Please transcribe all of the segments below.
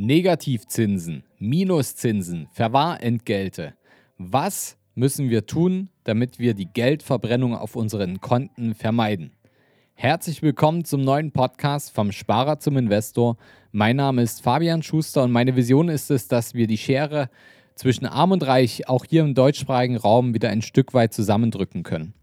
Negativzinsen, Minuszinsen, Verwahrentgelte. Was müssen wir tun, damit wir die Geldverbrennung auf unseren Konten vermeiden? Herzlich willkommen zum neuen Podcast vom Sparer zum Investor. Mein Name ist Fabian Schuster und meine Vision ist es, dass wir die Schere zwischen Arm und Reich auch hier im deutschsprachigen Raum wieder ein Stück weit zusammendrücken können.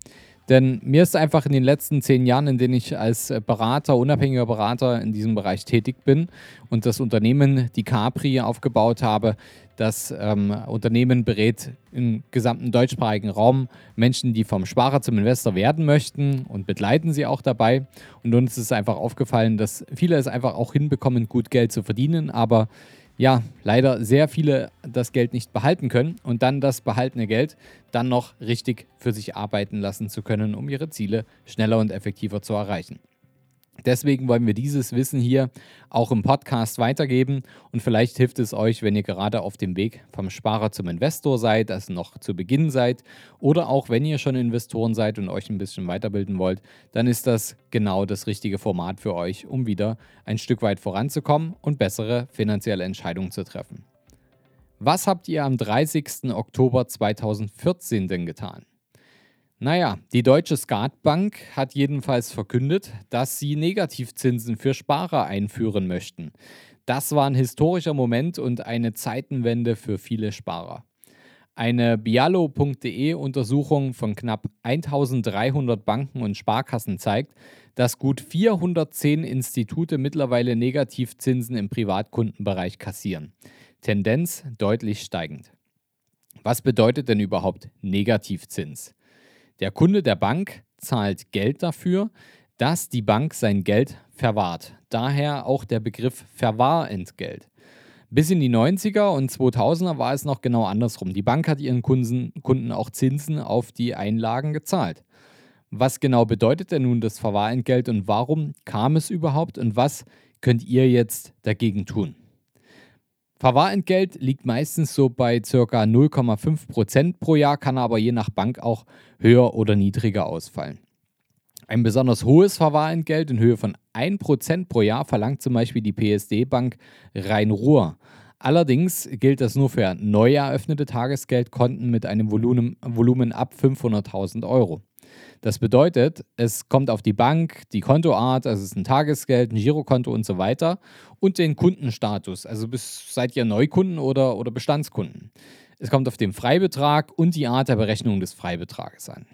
Denn mir ist einfach in den letzten zehn Jahren, in denen ich als Berater, unabhängiger Berater in diesem Bereich tätig bin und das Unternehmen, die Capri, aufgebaut habe, das ähm, Unternehmen berät im gesamten deutschsprachigen Raum Menschen, die vom Sparer zum Investor werden möchten und begleiten sie auch dabei. Und uns ist einfach aufgefallen, dass viele es einfach auch hinbekommen, gut Geld zu verdienen, aber ja, leider sehr viele das Geld nicht behalten können und dann das behaltene Geld dann noch richtig für sich arbeiten lassen zu können, um ihre Ziele schneller und effektiver zu erreichen. Deswegen wollen wir dieses Wissen hier auch im Podcast weitergeben und vielleicht hilft es euch, wenn ihr gerade auf dem Weg vom Sparer zum Investor seid, also noch zu Beginn seid oder auch wenn ihr schon Investoren seid und euch ein bisschen weiterbilden wollt, dann ist das genau das richtige Format für euch, um wieder ein Stück weit voranzukommen und bessere finanzielle Entscheidungen zu treffen. Was habt ihr am 30. Oktober 2014 denn getan? Naja, die Deutsche Skatbank hat jedenfalls verkündet, dass sie Negativzinsen für Sparer einführen möchten. Das war ein historischer Moment und eine Zeitenwende für viele Sparer. Eine bialo.de Untersuchung von knapp 1300 Banken und Sparkassen zeigt, dass gut 410 Institute mittlerweile Negativzinsen im Privatkundenbereich kassieren. Tendenz deutlich steigend. Was bedeutet denn überhaupt Negativzins? Der Kunde der Bank zahlt Geld dafür, dass die Bank sein Geld verwahrt. Daher auch der Begriff Verwahrentgelt. Bis in die 90er und 2000er war es noch genau andersrum. Die Bank hat ihren Kunden, auch Zinsen auf die Einlagen gezahlt. Was genau bedeutet denn nun das Verwahrentgelt und warum kam es überhaupt und was könnt ihr jetzt dagegen tun? Verwahrentgelt liegt meistens so bei ca. 0,5% pro Jahr, kann aber je nach Bank auch höher oder niedriger ausfallen. Ein besonders hohes Verwahrentgelt in Höhe von 1% pro Jahr verlangt zum Beispiel die PSD-Bank Rhein-Ruhr. Allerdings gilt das nur für neu eröffnete Tagesgeldkonten mit einem Volumen, Volumen ab 500.000 Euro. Das bedeutet, es kommt auf die Bank, die Kontoart, also es ist ein Tagesgeld, ein Girokonto und so weiter und den Kundenstatus, also bis, seid ihr Neukunden oder, oder Bestandskunden. Es kommt auf den Freibetrag und die Art der Berechnung des Freibetrages an.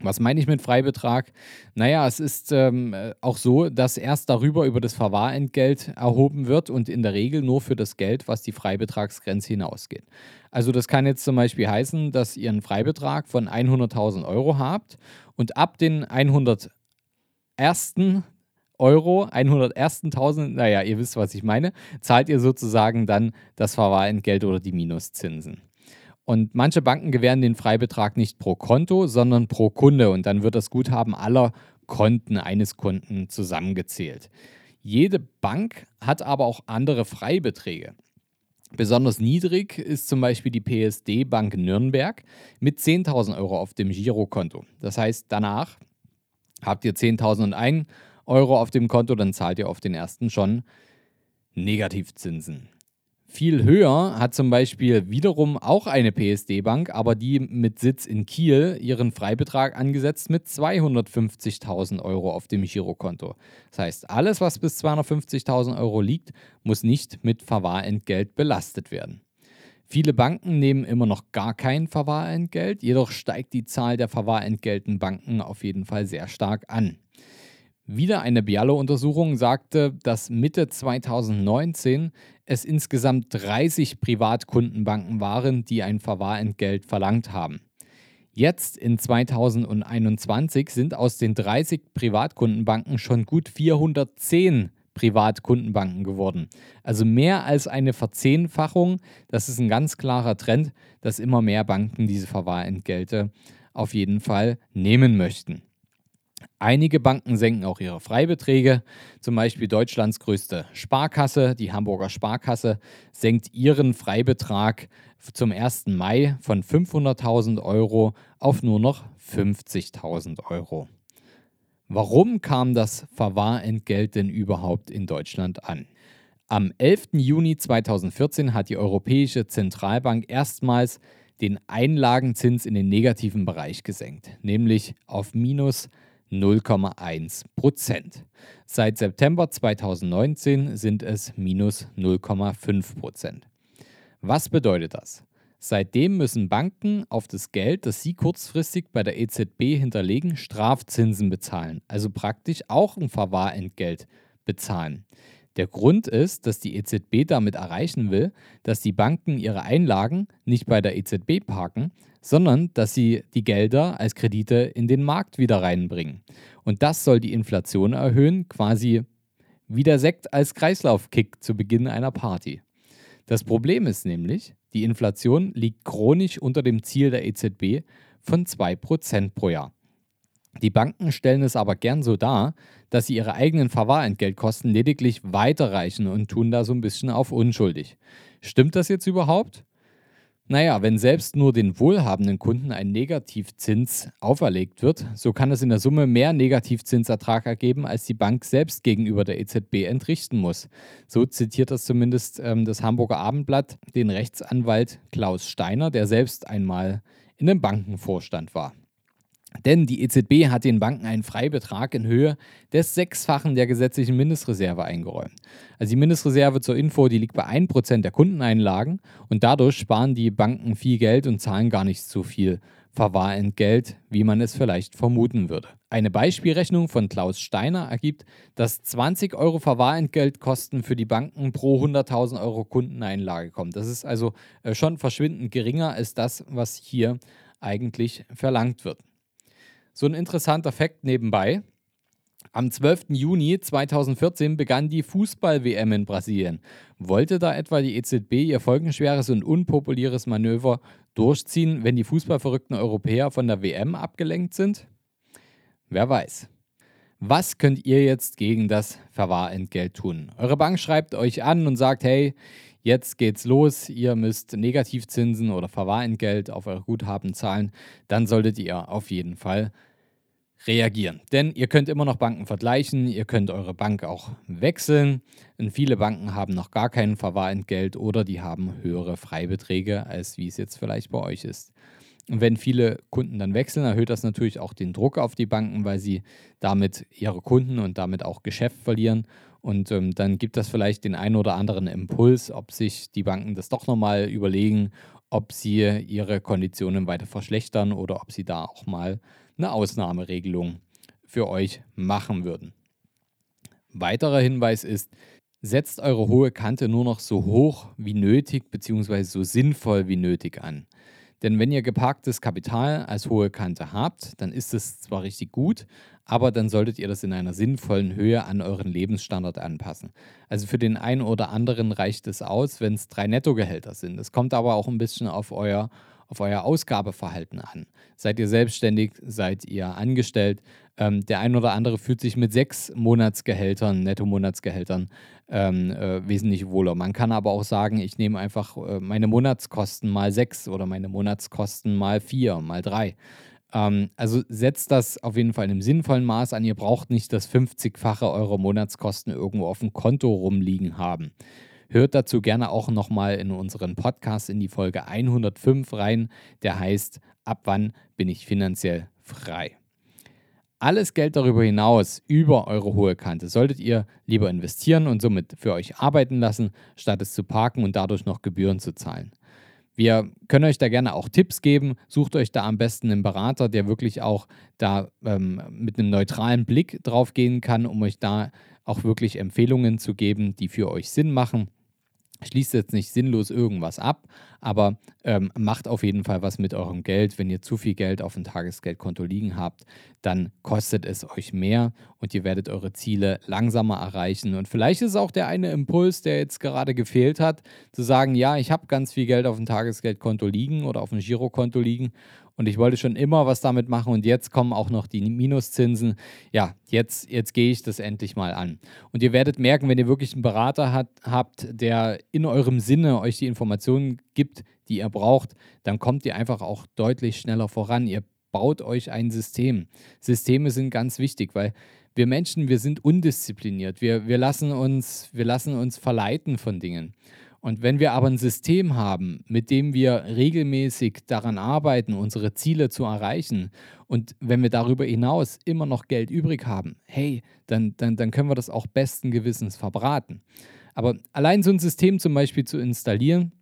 Was meine ich mit Freibetrag? Naja, es ist ähm, auch so, dass erst darüber über das Verwahrentgelt erhoben wird und in der Regel nur für das Geld, was die Freibetragsgrenze hinausgeht. Also das kann jetzt zum Beispiel heißen, dass ihr einen Freibetrag von 100.000 Euro habt und ab den 101. Euro, 101.000, naja, ihr wisst, was ich meine, zahlt ihr sozusagen dann das Verwahrentgelt oder die Minuszinsen. Und manche Banken gewähren den Freibetrag nicht pro Konto, sondern pro Kunde. Und dann wird das Guthaben aller Konten eines Kunden zusammengezählt. Jede Bank hat aber auch andere Freibeträge. Besonders niedrig ist zum Beispiel die PSD Bank Nürnberg mit 10.000 Euro auf dem Girokonto. Das heißt, danach habt ihr 10.001 Euro auf dem Konto, dann zahlt ihr auf den ersten schon Negativzinsen. Viel höher hat zum Beispiel wiederum auch eine PSD-Bank, aber die mit Sitz in Kiel ihren Freibetrag angesetzt mit 250.000 Euro auf dem Girokonto. Das heißt, alles, was bis 250.000 Euro liegt, muss nicht mit Verwahrentgelt belastet werden. Viele Banken nehmen immer noch gar kein Verwahrentgelt, jedoch steigt die Zahl der verwahrentgelten Banken auf jeden Fall sehr stark an. Wieder eine Bialo-Untersuchung sagte, dass Mitte 2019 es insgesamt 30 Privatkundenbanken waren, die ein Verwahrentgelt verlangt haben. Jetzt in 2021 sind aus den 30 Privatkundenbanken schon gut 410 Privatkundenbanken geworden. Also mehr als eine Verzehnfachung. Das ist ein ganz klarer Trend, dass immer mehr Banken diese Verwahrentgelte auf jeden Fall nehmen möchten. Einige Banken senken auch ihre Freibeträge. Zum Beispiel Deutschlands größte Sparkasse, die Hamburger Sparkasse, senkt ihren Freibetrag zum 1. Mai von 500.000 Euro auf nur noch 50.000 Euro. Warum kam das Verwahrentgelt denn überhaupt in Deutschland an? Am 11. Juni 2014 hat die Europäische Zentralbank erstmals den Einlagenzins in den negativen Bereich gesenkt, nämlich auf minus 0,1 Prozent. Seit September 2019 sind es minus 0,5 Prozent. Was bedeutet das? Seitdem müssen Banken auf das Geld, das sie kurzfristig bei der EZB hinterlegen, Strafzinsen bezahlen, also praktisch auch ein Verwahrentgelt bezahlen. Der Grund ist, dass die EZB damit erreichen will, dass die Banken ihre Einlagen nicht bei der EZB parken, sondern dass sie die Gelder als Kredite in den Markt wieder reinbringen. Und das soll die Inflation erhöhen, quasi wie der Sekt als Kreislaufkick zu Beginn einer Party. Das Problem ist nämlich, die Inflation liegt chronisch unter dem Ziel der EZB von 2% pro Jahr. Die Banken stellen es aber gern so dar, dass sie ihre eigenen Verwahrentgeltkosten lediglich weiterreichen und tun da so ein bisschen auf unschuldig. Stimmt das jetzt überhaupt? Naja, wenn selbst nur den wohlhabenden Kunden ein Negativzins auferlegt wird, so kann es in der Summe mehr Negativzinsertrag ergeben, als die Bank selbst gegenüber der EZB entrichten muss. So zitiert das zumindest ähm, das Hamburger Abendblatt den Rechtsanwalt Klaus Steiner, der selbst einmal in einem Bankenvorstand war. Denn die EZB hat den Banken einen Freibetrag in Höhe des Sechsfachen der gesetzlichen Mindestreserve eingeräumt. Also die Mindestreserve zur Info, die liegt bei 1% der Kundeneinlagen und dadurch sparen die Banken viel Geld und zahlen gar nicht so viel Verwahrentgelt, wie man es vielleicht vermuten würde. Eine Beispielrechnung von Klaus Steiner ergibt, dass 20 Euro Verwahrentgeltkosten für die Banken pro 100.000 Euro Kundeneinlage kommen. Das ist also äh, schon verschwindend geringer als das, was hier eigentlich verlangt wird. So ein interessanter Fakt nebenbei. Am 12. Juni 2014 begann die Fußball-WM in Brasilien. Wollte da etwa die EZB ihr folgenschweres und unpopuläres Manöver durchziehen, wenn die fußballverrückten Europäer von der WM abgelenkt sind? Wer weiß. Was könnt ihr jetzt gegen das Verwahrentgelt tun? Eure Bank schreibt euch an und sagt, hey, jetzt geht's los, ihr müsst Negativzinsen oder Verwahrentgelt auf eure Guthaben zahlen, dann solltet ihr auf jeden Fall reagieren. Denn ihr könnt immer noch Banken vergleichen, ihr könnt eure Bank auch wechseln. Und viele Banken haben noch gar kein Verwahrentgelt oder die haben höhere Freibeträge, als wie es jetzt vielleicht bei euch ist. Und wenn viele Kunden dann wechseln, erhöht das natürlich auch den Druck auf die Banken, weil sie damit ihre Kunden und damit auch Geschäft verlieren. Und ähm, dann gibt das vielleicht den einen oder anderen Impuls, ob sich die Banken das doch nochmal überlegen, ob sie ihre Konditionen weiter verschlechtern oder ob sie da auch mal eine Ausnahmeregelung für euch machen würden. Weiterer Hinweis ist, setzt eure hohe Kante nur noch so hoch wie nötig bzw. so sinnvoll wie nötig an. Denn wenn ihr geparktes Kapital als hohe Kante habt, dann ist es zwar richtig gut, aber dann solltet ihr das in einer sinnvollen Höhe an euren Lebensstandard anpassen. Also für den einen oder anderen reicht es aus, wenn es drei Nettogehälter sind. Es kommt aber auch ein bisschen auf euer auf euer Ausgabeverhalten an. Seid ihr selbstständig, seid ihr angestellt? Ähm, der ein oder andere fühlt sich mit sechs Monatsgehältern, Netto-Monatsgehältern ähm, äh, wesentlich wohler. Man kann aber auch sagen, ich nehme einfach äh, meine Monatskosten mal sechs oder meine Monatskosten mal vier, mal drei. Ähm, also setzt das auf jeden Fall in einem sinnvollen Maß an. Ihr braucht nicht das 50-fache eurer Monatskosten irgendwo auf dem Konto rumliegen haben. Hört dazu gerne auch nochmal in unseren Podcast in die Folge 105 rein, der heißt Ab wann bin ich finanziell frei? Alles Geld darüber hinaus, über eure hohe Kante, solltet ihr lieber investieren und somit für euch arbeiten lassen, statt es zu parken und dadurch noch Gebühren zu zahlen. Wir können euch da gerne auch Tipps geben. Sucht euch da am besten einen Berater, der wirklich auch da ähm, mit einem neutralen Blick drauf gehen kann, um euch da auch wirklich Empfehlungen zu geben, die für euch Sinn machen. Schließt jetzt nicht sinnlos irgendwas ab, aber ähm, macht auf jeden Fall was mit eurem Geld. Wenn ihr zu viel Geld auf dem Tagesgeldkonto liegen habt, dann kostet es euch mehr und ihr werdet eure Ziele langsamer erreichen. Und vielleicht ist auch der eine Impuls, der jetzt gerade gefehlt hat, zu sagen, ja, ich habe ganz viel Geld auf dem Tagesgeldkonto liegen oder auf dem Girokonto liegen und ich wollte schon immer was damit machen und jetzt kommen auch noch die Minuszinsen. Ja, jetzt, jetzt gehe ich das endlich mal an. Und ihr werdet merken, wenn ihr wirklich einen Berater hat, habt, der in eurem Sinne euch die Informationen gibt, die ihr braucht, dann kommt ihr einfach auch deutlich schneller voran. Ihr baut euch ein System. Systeme sind ganz wichtig, weil wir Menschen, wir sind undiszipliniert. Wir, wir, lassen uns, wir lassen uns verleiten von Dingen. Und wenn wir aber ein System haben, mit dem wir regelmäßig daran arbeiten, unsere Ziele zu erreichen, und wenn wir darüber hinaus immer noch Geld übrig haben, hey, dann, dann, dann können wir das auch besten Gewissens verbraten. Aber allein so ein System zum Beispiel zu installieren,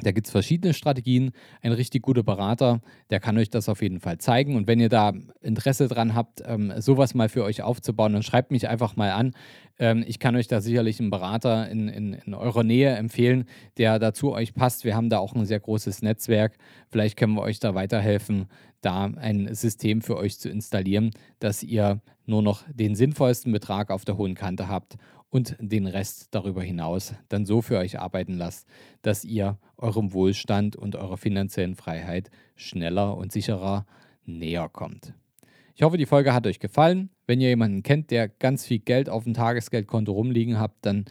da gibt es verschiedene Strategien. Ein richtig guter Berater, der kann euch das auf jeden Fall zeigen. Und wenn ihr da Interesse dran habt, ähm, sowas mal für euch aufzubauen, dann schreibt mich einfach mal an. Ähm, ich kann euch da sicherlich einen Berater in, in, in eurer Nähe empfehlen, der dazu euch passt. Wir haben da auch ein sehr großes Netzwerk. Vielleicht können wir euch da weiterhelfen, da ein System für euch zu installieren, dass ihr nur noch den sinnvollsten Betrag auf der hohen Kante habt und den Rest darüber hinaus dann so für euch arbeiten lasst, dass ihr eurem Wohlstand und eurer finanziellen Freiheit schneller und sicherer näher kommt. Ich hoffe, die Folge hat euch gefallen. Wenn ihr jemanden kennt, der ganz viel Geld auf dem Tagesgeldkonto rumliegen habt, dann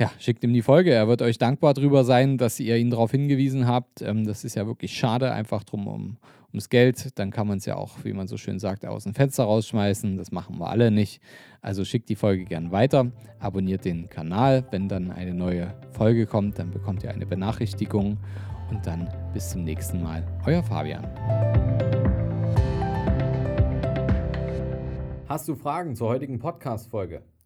ja, schickt ihm die Folge. Er wird euch dankbar darüber sein, dass ihr ihn darauf hingewiesen habt. Ähm, das ist ja wirklich schade, einfach drum um, ums Geld. Dann kann man es ja auch, wie man so schön sagt, aus dem Fenster rausschmeißen. Das machen wir alle nicht. Also schickt die Folge gern weiter. Abonniert den Kanal. Wenn dann eine neue Folge kommt, dann bekommt ihr eine Benachrichtigung. Und dann bis zum nächsten Mal. Euer Fabian. Hast du Fragen zur heutigen Podcast-Folge?